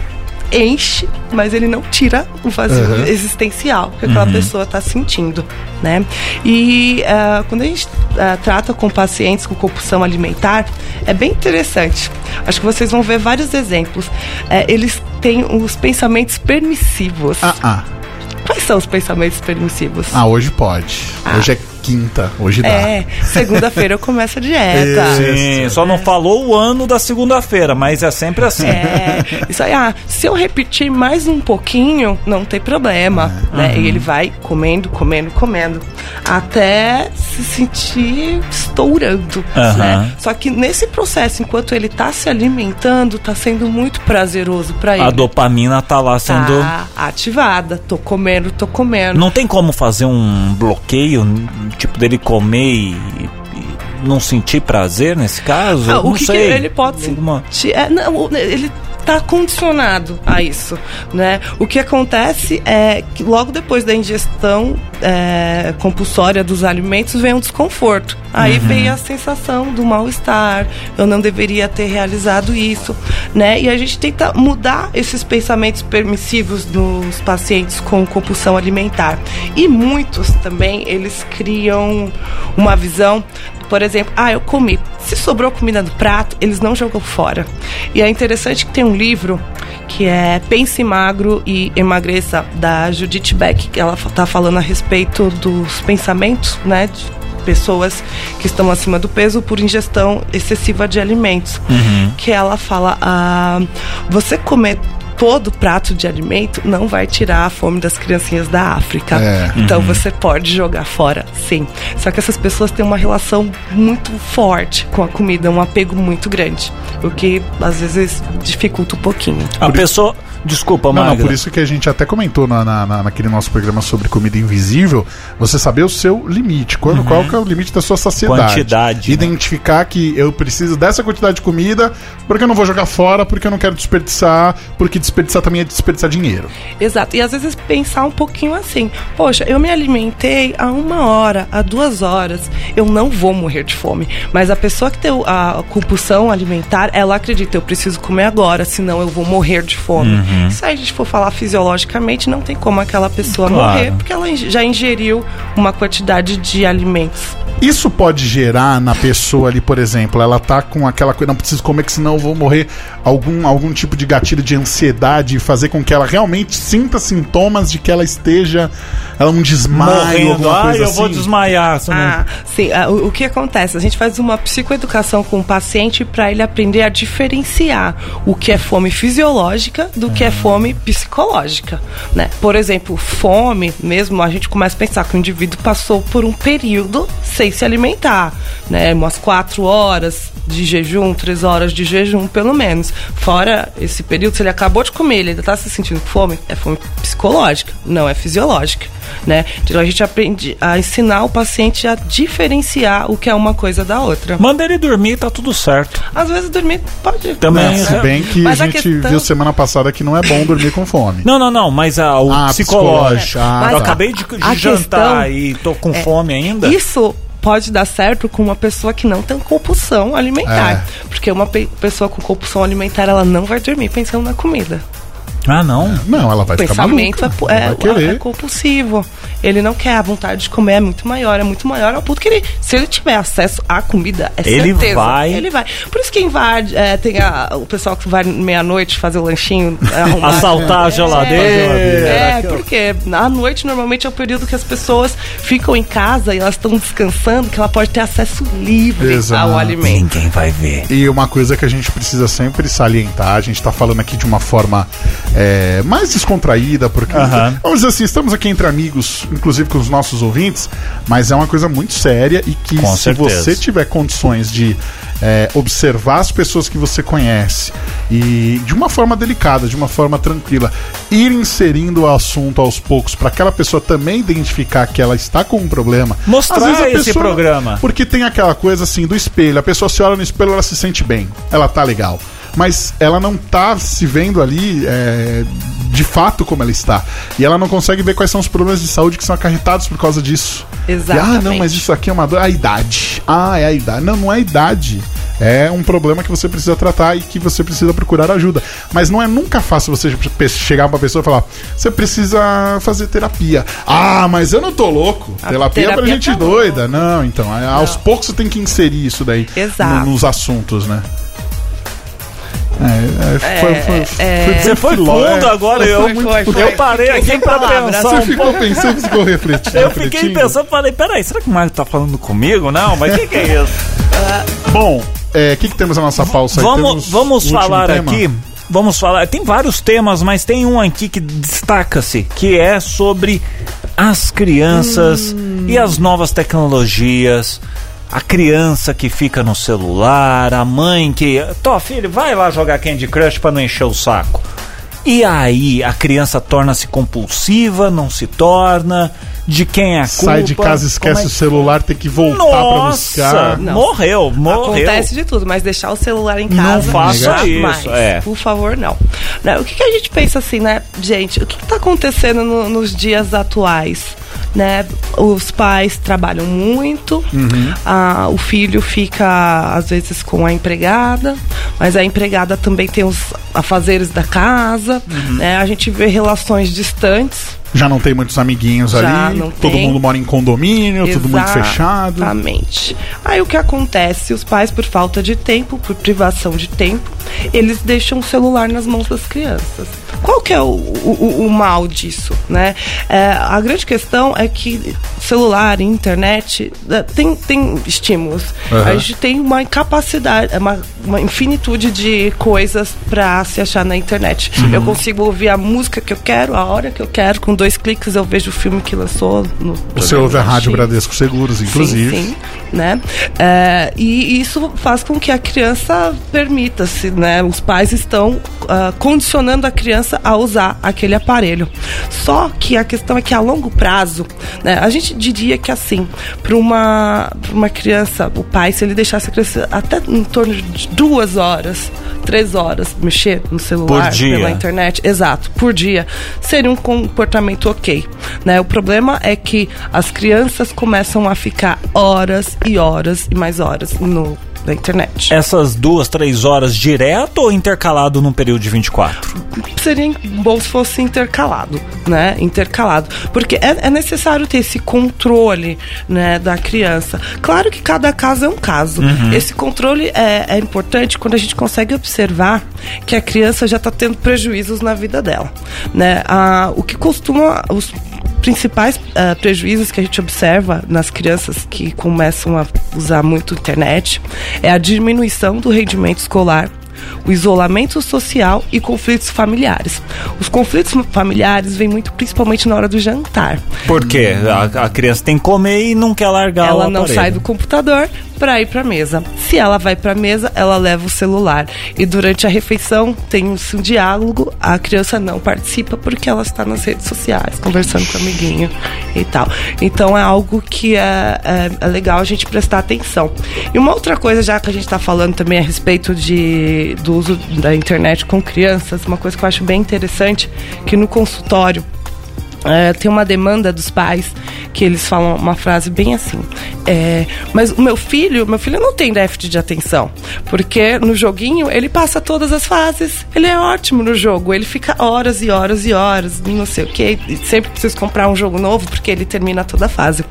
enche, mas ele não tira o vazio Uhum. existencial que aquela pessoa está sentindo, né? E ah, quando a gente ah, trata com pacientes com compulsão alimentar, é bem interessante. Acho que vocês vão ver vários exemplos. Eh, eles têm os pensamentos permissivos. Ah, ah. Quais são os pensamentos permissivos? Ah, hoje pode. Hoje é quinta, hoje dá. É, segunda-feira eu começo a dieta. Sim, só não falou o ano da segunda-feira, mas é sempre assim. É, isso aí, ah, se eu repetir mais um pouquinho, não tem problema, É. né? E ele vai comendo, comendo, comendo, até se sentir estourando, Aham. né? Só que nesse processo, enquanto ele tá se alimentando, tá sendo muito prazeroso para ele. A dopamina tá lá sendo. Tá ativada, tô comendo, tô comendo. Não tem como fazer um bloqueio, tipo, dele comer e, e não sentir prazer nesse caso? Ah, o não que, que sei. ele pode Alguma- sentir? É, não, ele está condicionado a isso, né? O que acontece é que logo depois da ingestão é, compulsória dos alimentos vem um desconforto. Aí vem a sensação do mal-estar. Eu não deveria ter realizado isso, né? E a gente tenta mudar esses pensamentos permissivos nos pacientes com compulsão alimentar. E muitos também eles criam uma visão por exemplo, ah, eu comi. Se sobrou comida no prato, eles não jogam fora. E é interessante que tem um livro que é Pense Magro e Emagreça, da Judith Beck, que ela está falando a respeito dos pensamentos, né? De pessoas que estão acima do peso por ingestão excessiva de alimentos. Que ela fala, ah, você comer todo prato de alimento não vai tirar a fome das criancinhas da África. É. Então você pode jogar fora, sim. Só que essas pessoas têm uma relação muito forte com a comida, um apego muito grande. O que às vezes dificulta um pouquinho. A pessoa. Desculpa, Não, não, Magra. por isso que a gente até comentou na, na- na- naquele nosso programa sobre comida invisível, você saber o seu limite, quando, qual que é o limite da sua saciedade. Uhum. Quantidade, né? Identificar que eu preciso dessa quantidade de comida, porque eu não vou jogar fora, porque eu não quero desperdiçar, porque desperdiçar também é desperdiçar dinheiro. Exato. E às vezes pensar um pouquinho assim: poxa, eu me alimentei há uma hora, há duas horas, eu não vou morrer de fome. Mas a pessoa que tem a compulsão alimentar, ela acredita: eu preciso comer agora, senão eu vou morrer de fome. Se a gente for falar fisiologicamente, não tem como aquela pessoa Claro. morrer, porque ela já ingeriu uma quantidade de alimentos. Isso pode gerar na pessoa ali, por exemplo, ela tá com aquela coisa, não preciso comer que senão eu vou morrer, algum, algum tipo de gatilho de ansiedade e fazer com que ela realmente sinta sintomas de que ela esteja, ela um desmaio, Morrendo. alguma Ai, coisa eu assim. vou desmaiar. você não- Ah, sim. Ah, o, o que acontece? A gente faz uma psicoeducação com o paciente para ele aprender a diferenciar o que é fome fisiológica do que é fome psicológica, né? Por exemplo, fome, mesmo a gente começa a pensar que o indivíduo passou por um período sem se alimentar, né? Umas quatro horas de jejum, três horas de jejum, pelo menos. Fora esse período, se ele acabou de comer, ele ainda tá se sentindo com fome, é fome psicológica, não é fisiológica, né? Então a gente aprende a ensinar o paciente a diferenciar o que é uma coisa da outra. Manda ele dormir, tá tudo certo. Às vezes dormir pode... Também, Né? Se bem que Mas a a gente questão- viu semana passada que não é bom dormir com fome. Não, não, não, mas ah, o Ah, psicológico. psicológico. Ah, eu tá. acabei de, de A jantar questão e tô com é, fome ainda. Isso pode dar certo com uma pessoa que não tem compulsão alimentar. É. Porque uma pe- pessoa com compulsão alimentar, ela não vai dormir pensando na comida. Ah, não. Não, ela vai O ficar pensamento maluca. é, é, vai querer. é compulsivo. Ele não quer, a vontade de comer é muito maior, é muito maior ao ponto que ele, se ele tiver acesso à comida, é Ele certeza. vai- Ele vai. Por isso que invade, é, tem a- o pessoal que vai meia-noite fazer o lanchinho, é, arrumar. Assaltar a geladeira. É, porque à noite normalmente é o período que as pessoas ficam em casa e elas estão descansando, que ela pode ter acesso livre Exato. ao alimento. Ninguém vai ver. E uma coisa que a gente precisa sempre salientar, a gente tá falando aqui de uma forma é, mais descontraída, porque, Aham. vamos dizer assim, estamos aqui entre amigos, inclusive com os nossos ouvintes, mas é uma coisa muito séria e que Com se certeza. você tiver condições de é, observar as pessoas que você conhece e de uma forma delicada, de uma forma tranquila, ir inserindo o assunto aos poucos para aquela pessoa também identificar que ela está com um problema. Mostrar esse programa. porque tem aquela coisa assim do espelho. A pessoa se olha no espelho, ela se sente bem. Ela tá legal. Mas ela não tá se vendo ali é, de fato como ela está. E ela não consegue ver quais são os problemas de saúde que são acarretados por causa disso. E, ah, não, mas isso aqui é uma dor. A idade. Ah, é a idade. Não, não é a idade. É um problema que você precisa tratar e que você precisa procurar ajuda. Mas não é nunca fácil você chegar pra pessoa e falar: você precisa fazer terapia. Ah, mas eu não tô louco. A terapia, é pra terapia gente tá doida. Não, então, é, aos poucos você tem que inserir isso daí Exato. no- nos assuntos, né? É, é, foi, foi, foi, é. Você foi fundo é, agora, eu, eu parei aqui pra pensar Você ficou pensando, ficou refletindo. Eu fiquei pensando, falei, peraí, será que o Mário tá falando comigo? Não, mas o que, que é isso? Bom, o que, que temos na nossa pausa aí? vamos Temos vamos falar tema? aqui. Vamos falar. Tem vários temas, mas tem um aqui que destaca-se, que é sobre as crianças Hum. e as novas tecnologias. A criança que fica no celular, a mãe que. Tó, filho, vai lá jogar Candy Crush pra não encher o saco. E aí, a criança torna-se compulsiva, não se torna? De quem é a culpa? Sai de casa, esquece é o celular, tem que voltar pra Nossa, buscar. Não. morreu, morreu. Acontece de tudo, mas deixar o celular em Não casa faça jamais. isso, é. Por favor, não. Né, O que, que a gente pensa assim, né, gente? O que está acontecendo no- nos dias atuais? Né? Os pais trabalham muito, Uhum. ah, o filho fica às vezes com a empregada, mas a empregada também tem os afazeres da casa, Uhum. né? A gente vê relações distantes. Já não tem muitos amiguinhos Já ali, não todo tem. mundo mora em condomínio, tudo muito fechado. Exatamente. Aí o que acontece? Os pais, por falta de tempo, por privação de tempo, eles deixam o celular nas mãos das crianças. Qual que é o, o- o- mal disso, né? É, a grande questão é que celular, internet, é, tem, tem estímulos. Aham. A gente tem uma capacidade, uma, uma infinitude de coisas para se achar na internet. Eu consigo ouvir a música que eu quero, a hora que eu quero, com dois cliques eu vejo o filme que lançou no Você ouve a Rádio. Bradesco Seguros, inclusive. Sim, sim, né? É, e isso faz com que a criança permita-se, né? Os pais estão ah, condicionando a criança a usar aquele aparelho. Só que a questão é que a longo prazo, né? A gente diria que assim, para uma, pra uma criança, o pai, se ele deixasse a criança até em torno de duas horas, três horas mexer no celular, pela internet, exato, por dia, seria um comportamento ok. Né? O problema é que as crianças começam a ficar horas e horas e mais horas no, na internet. Essas duas, três horas direto ou intercalado num período de 24? Seria bom se fosse intercalado, né? Intercalado. Porque é, é necessário ter esse controle, né, da criança. Claro que cada caso é um caso. Esse controle é, é importante quando a gente consegue observar que a criança já está tendo prejuízos na vida dela, né? Ah, o que costuma... Os, principais ah, prejuízos que a gente observa nas crianças que começam a usar muito internet é a diminuição do rendimento escolar, o isolamento social e conflitos familiares. Os conflitos familiares vêm muito principalmente na hora do jantar. Por quê? A, a criança tem que comer e não quer largar ela o não aparelho. sai do computador para ir para mesa. Se ela vai para mesa, ela leva o celular. E durante a refeição tem um diálogo, a criança não participa porque ela está nas redes sociais, conversando com o amiguinho e tal. Então é algo que é, é, é legal a gente prestar atenção. E uma outra coisa, já que a gente está falando também a respeito de, do uso da internet com crianças, uma coisa que eu acho bem interessante, que no consultório é, tem uma demanda dos pais que eles falam uma frase bem assim. É, mas o meu filho, meu filho não tem déficit de atenção, porque no joguinho ele passa todas as fases. Ele é ótimo no jogo, ele fica horas e horas e horas, não sei o que. Sempre preciso comprar um jogo novo porque ele termina toda a fase.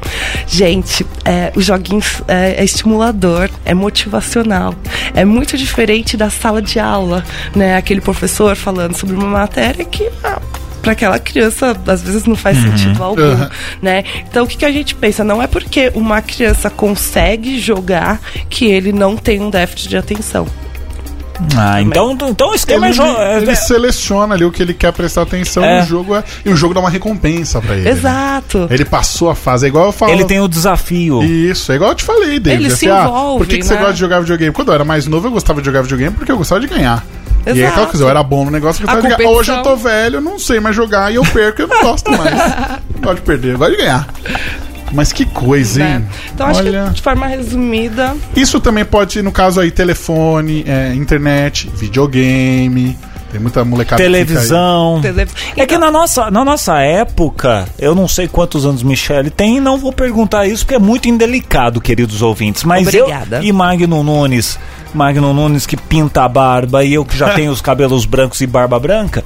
Gente, é, os joguinhos é, é estimulador, é motivacional, é muito diferente da sala de aula, né? Aquele professor falando sobre uma matéria que ah, para aquela criança às vezes não faz sentido algum, Uhum. né? Então o que, que a gente pensa? Não é porque uma criança consegue jogar que ele não tem um déficit de atenção. Ah, então, então o esquema Ele, é, jo- é- ele seleciona ali o que ele quer prestar atenção É. no jogo é- e o jogo dá uma recompensa pra ele. né? Exato. Ele passou a fase, é igual eu falo. ele tem o desafio. Isso, é igual eu te falei, David. Ele assim, se ah, envolve, por que, que você né? gosta de jogar videogame? Quando eu era mais novo, eu gostava de jogar videogame porque eu gostava de ganhar. E aí, Exato. aquela coisa, eu era bom no negócio, eu ganhar. Hoje eu competição. tô velho, eu não sei mais jogar e eu perco e eu não gosto mais. não gosto de perder, eu gosto de ganhar. Mas que coisa, hein? né? Então acho Olha, que de forma resumida, Isso também pode, no caso aí, telefone, é, internet, videogame. Tem muita molecada que. Televisão. televisão. É que na nossa, na nossa época, eu não sei quantos anos Michele tem, não vou perguntar isso porque é muito indelicado, queridos ouvintes. Mas Obrigada. eu e Magno Nunes, Magno Nunes que pinta a barba e eu que já tenho os cabelos brancos e barba branca,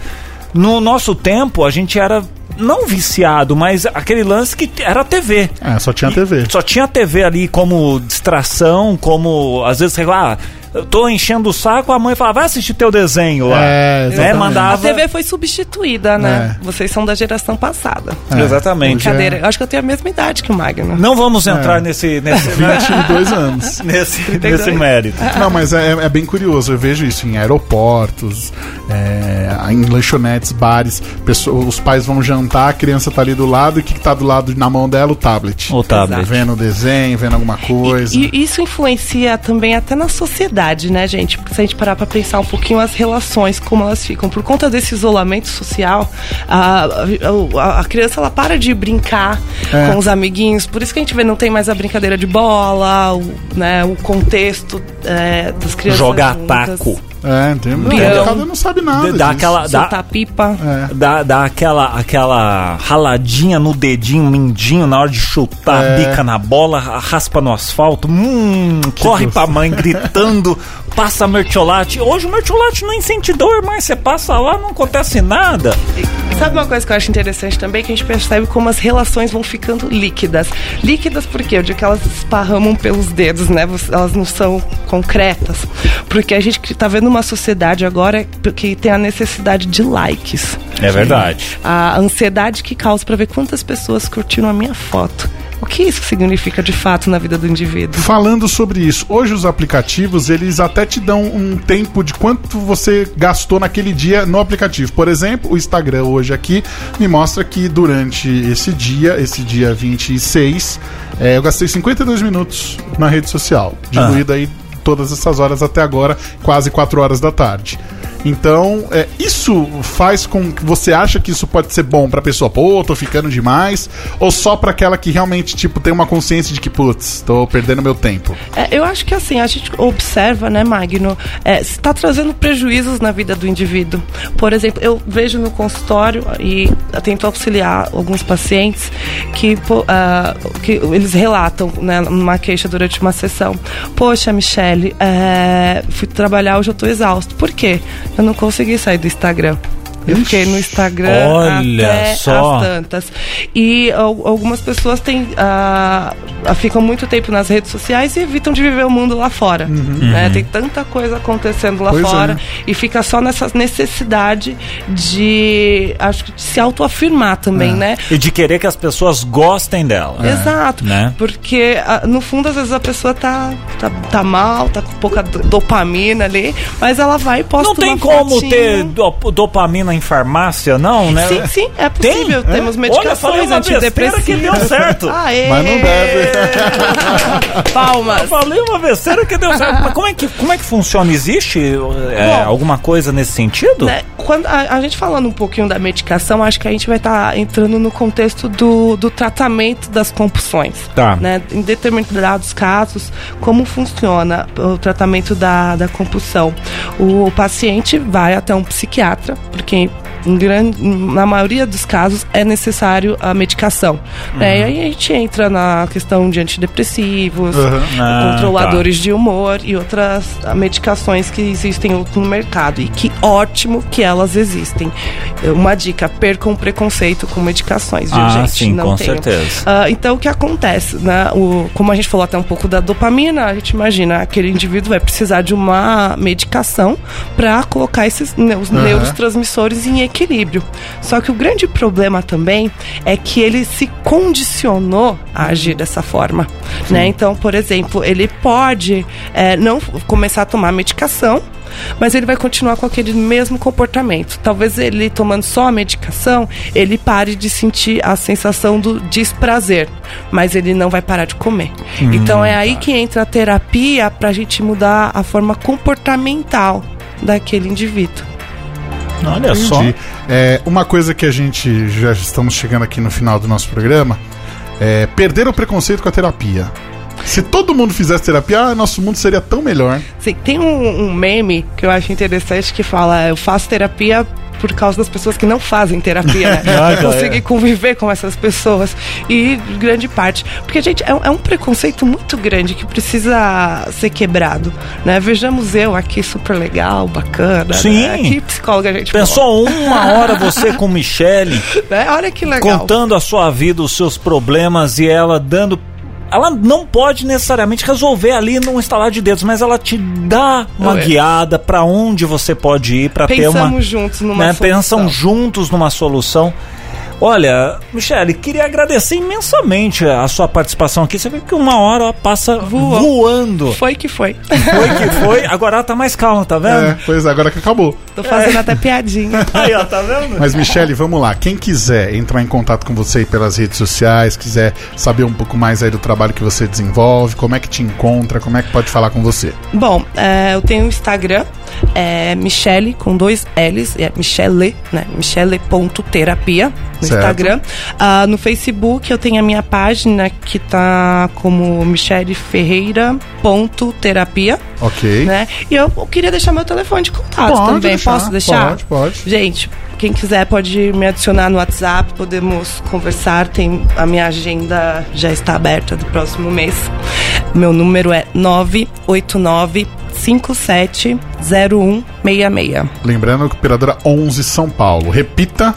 no nosso tempo a gente era não viciado, mas aquele lance que era TV. É, só tinha TV. Só tinha TV ali como distração, como às vezes, sei lá, eu tô enchendo o saco, a mãe fala, vai assistir teu desenho lá. É, né? exatamente. a Mandava. TV foi substituída, né? É. Vocês são da geração passada. É, Exatamente. é Brincadeira. Eu acho que eu tenho a mesma idade que o Magno. Não vamos entrar nesse, nesse, 22 anos. nesse, 32. nesse mérito. Não, mas é, é bem curioso. Eu vejo isso em aeroportos, é, em lanchonetes, bares. pessoa- os pais vão jantar, a criança tá ali do lado e o que, que tá do lado na mão dela? O tablet. O tablet. Vendo o desenho, vendo alguma coisa. E isso influencia também até na sociedade, né, gente? Porque se a gente parar pra pensar um pouquinho as relações, como elas ficam. Por conta desse isolamento social, a, a, a criança ela para de brincar É. com os amiguinhos. Por isso que a gente vê não tem mais a brincadeira de bola, o, né, o contexto é, das crianças. Jogar juntas, taco. É, tem Peão. molecada não sabe nada. Dá disso. aquela- dá- Soltar pipa. É. Dá, dá aquela, aquela raladinha no dedinho, mindinho, na hora de chutar É. a bica na bola, raspa no asfalto, hum, corre gostoso. pra mãe gritando, passa mertiolate. Hoje o mertiolate não é mas você passa lá, não acontece nada. Sabe uma coisa que eu acho interessante também? Que a gente percebe como as relações vão ficando líquidas. Líquidas por quê? Eu digo que elas esparramam pelos dedos, né? Elas não são concretas. Porque a gente tá vendo uma sociedade agora que tem a necessidade de likes. É verdade. A ansiedade que causa para ver quantas pessoas curtiram a minha foto. O que isso significa de fato na vida do indivíduo? Falando sobre isso, hoje os aplicativos eles até te dão um tempo de quanto você gastou naquele dia no aplicativo. Por exemplo, o Instagram hoje aqui me mostra que durante esse dia, esse dia 26, eh, eu gastei 52 minutos na rede social, diluído aí todas essas horas até agora, quase 4 horas da tarde. Então, é, isso faz com que você acha que isso pode ser bom pra pessoa, pô, tô ficando demais, ou só pra aquela que realmente, tipo, tem uma consciência de que, putz, tô perdendo meu tempo. É, eu acho que assim, a gente observa, né, Magno, é, está trazendo prejuízos na vida do indivíduo. Por exemplo, eu vejo no consultório e tento auxiliar alguns pacientes que, ah, que eles relatam, né, numa queixa durante uma sessão. Poxa, Michele, é, fui trabalhar, hoje eu tô exausto. Por quê? Eu não consegui sair do Instagram. Eu fiquei no Instagram Olha até só. as tantas. E al- algumas pessoas têm, ah, ficam muito tempo nas redes sociais e evitam de viver o mundo lá fora. né? Tem tanta coisa acontecendo lá Pois é. fora e fica só nessa necessidade de, acho que de se autoafirmar também, É. né? E de querer que as pessoas gostem dela. Exato. Né? Porque, ah, no fundo, às vezes a pessoa tá, tá, tá mal, tá com pouca do- dopamina ali, mas ela vai e posta Não tem como fotinho. ter do- dopamina em farmácia, não, né? Sim, sim, é possível. Tem? Temos É? medicações Olha, falei uma besteira antidepressivas. que deu certo. Aê! Mas não deve. Palmas. Eu falei uma besteira que deu certo. Mas como é que, como é que funciona? Existe é, Bom, alguma coisa nesse sentido? Né, Quando a, a gente falando um pouquinho da medicação, acho que a gente vai estar entrando no contexto do, do tratamento das compulsões. Tá. Né? Em determinados casos, como funciona o tratamento da, da compulsão? O paciente vai até um psiquiatra, porque grande, na maioria dos casos é necessário a medicação. né? E aí a gente entra na questão de antidepressivos, Ah, controladores de humor e outras medicações que existem no mercado. E que ótimo que elas existem. Uma dica, percam o preconceito com medicações, viu, Ah, gente? sim, Não com tenham. certeza. Ah, então, o que acontece? Né? O, como a gente falou até um pouco da dopamina, a gente imagina aquele indivíduo vai precisar de uma medicação para colocar esses neus- Aham. neurotransmissores em equilíbrio. Só que o grande problema também é que ele se condicionou a agir dessa forma. Né? Então, por exemplo, ele pode eh, não começar a tomar medicação. Mas ele vai continuar com aquele mesmo comportamento. Talvez ele tomando só a medicação, ele pare de sentir a sensação do desprazer, mas ele não vai parar de comer. então é aí que entra a terapia para a gente mudar a forma comportamental daquele indivíduo. Olha só. Entendi. É, uma coisa que a gente já estamos chegando aqui no final do nosso programa é perder o preconceito com a terapia. Se todo mundo fizesse terapia, ah, nosso mundo seria tão melhor. Sim, tem um, um meme que eu acho interessante que fala: eu faço terapia por causa das pessoas que não fazem terapia, né? Ah, Conseguir é. conviver com essas pessoas. E grande parte. Porque, gente, é, um- é um preconceito muito grande que precisa ser quebrado. Né? Vejamos eu aqui super legal, bacana. Sim. Né? Que psicóloga a gente falou, Pensou uma hora você com Michele né? Olha que legal. contando a sua vida, os seus problemas e ela dando. Ela não pode necessariamente resolver ali num estalar de dedos, mas ela te dá uma Ué. guiada pra onde você pode ir pra ter uma. Pensamos juntos numa né, solução. Pensam juntos numa solução. Olha, Michele, queria agradecer imensamente a sua participação aqui. Você vê que uma hora passa Voou. voando. Foi que foi. Foi que foi, agora ela tá mais calma, tá vendo? É, pois é, agora que acabou. Tô fazendo até piadinha. Aí, ó, tá vendo? Mas, Michele, vamos lá. Quem quiser entrar em contato com você aí pelas redes sociais, quiser saber um pouco mais aí do trabalho que você desenvolve, como é que te encontra, como é que pode falar com você? Bom, é, eu tenho o Instagram, é Michele com dois L's, é Michele, né? Michele.terapia no Certo. Instagram. Ah, no Facebook eu tenho a minha página que tá como Michele Ferreira.terapia, Ok. né? E eu, eu queria deixar meu telefone de contato Pode também. deixar, Posso deixar? pode, pode. Gente, quem quiser pode me adicionar no WhatsApp, podemos conversar. Tem a minha agenda já está aberta do próximo mês. Meu número é 989 570166. Lembrando que operadora 11 São Paulo. Repita.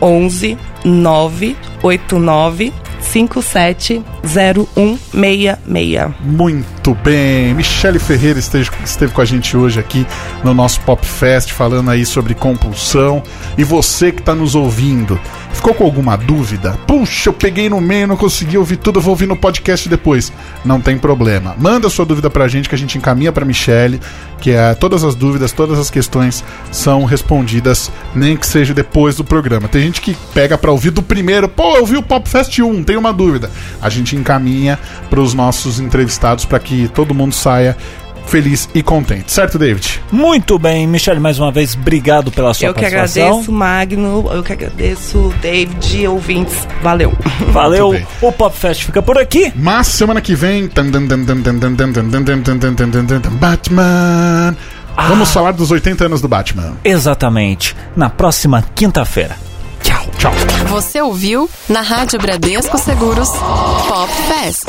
11 989 570166. Muito bem. Michele Ferreira esteve, esteve com a gente hoje aqui no nosso Pop Fest, falando aí sobre compulsão. E você que está nos ouvindo, ficou com alguma dúvida? Puxa, eu peguei no meio, não consegui ouvir tudo, eu vou ouvir no podcast depois. Não tem problema. Manda sua dúvida pra gente que a gente encaminha pra Michele, que é, todas as dúvidas, todas as questões são respondidas, nem que seja depois do programa. Tem gente que pega pra ouvir do primeiro, pô, eu vi o Pop Fest 1, tem uma dúvida. A gente encaminha pros nossos entrevistados para que que todo mundo saia feliz e contente. Certo, David? Muito bem, Michelle, mais uma vez, obrigado pela sua eu participação. Eu que agradeço, Magno, eu que agradeço, David, ouvintes. Valeu. Valeu. O Pop Fest fica por aqui. Mas semana que vem. Batman. Ah, Vamos falar dos 80 anos do Batman. Exatamente. Na próxima quinta-feira. Tchau. Tchau. Você ouviu na Rádio Bradesco Seguros Pop Fest.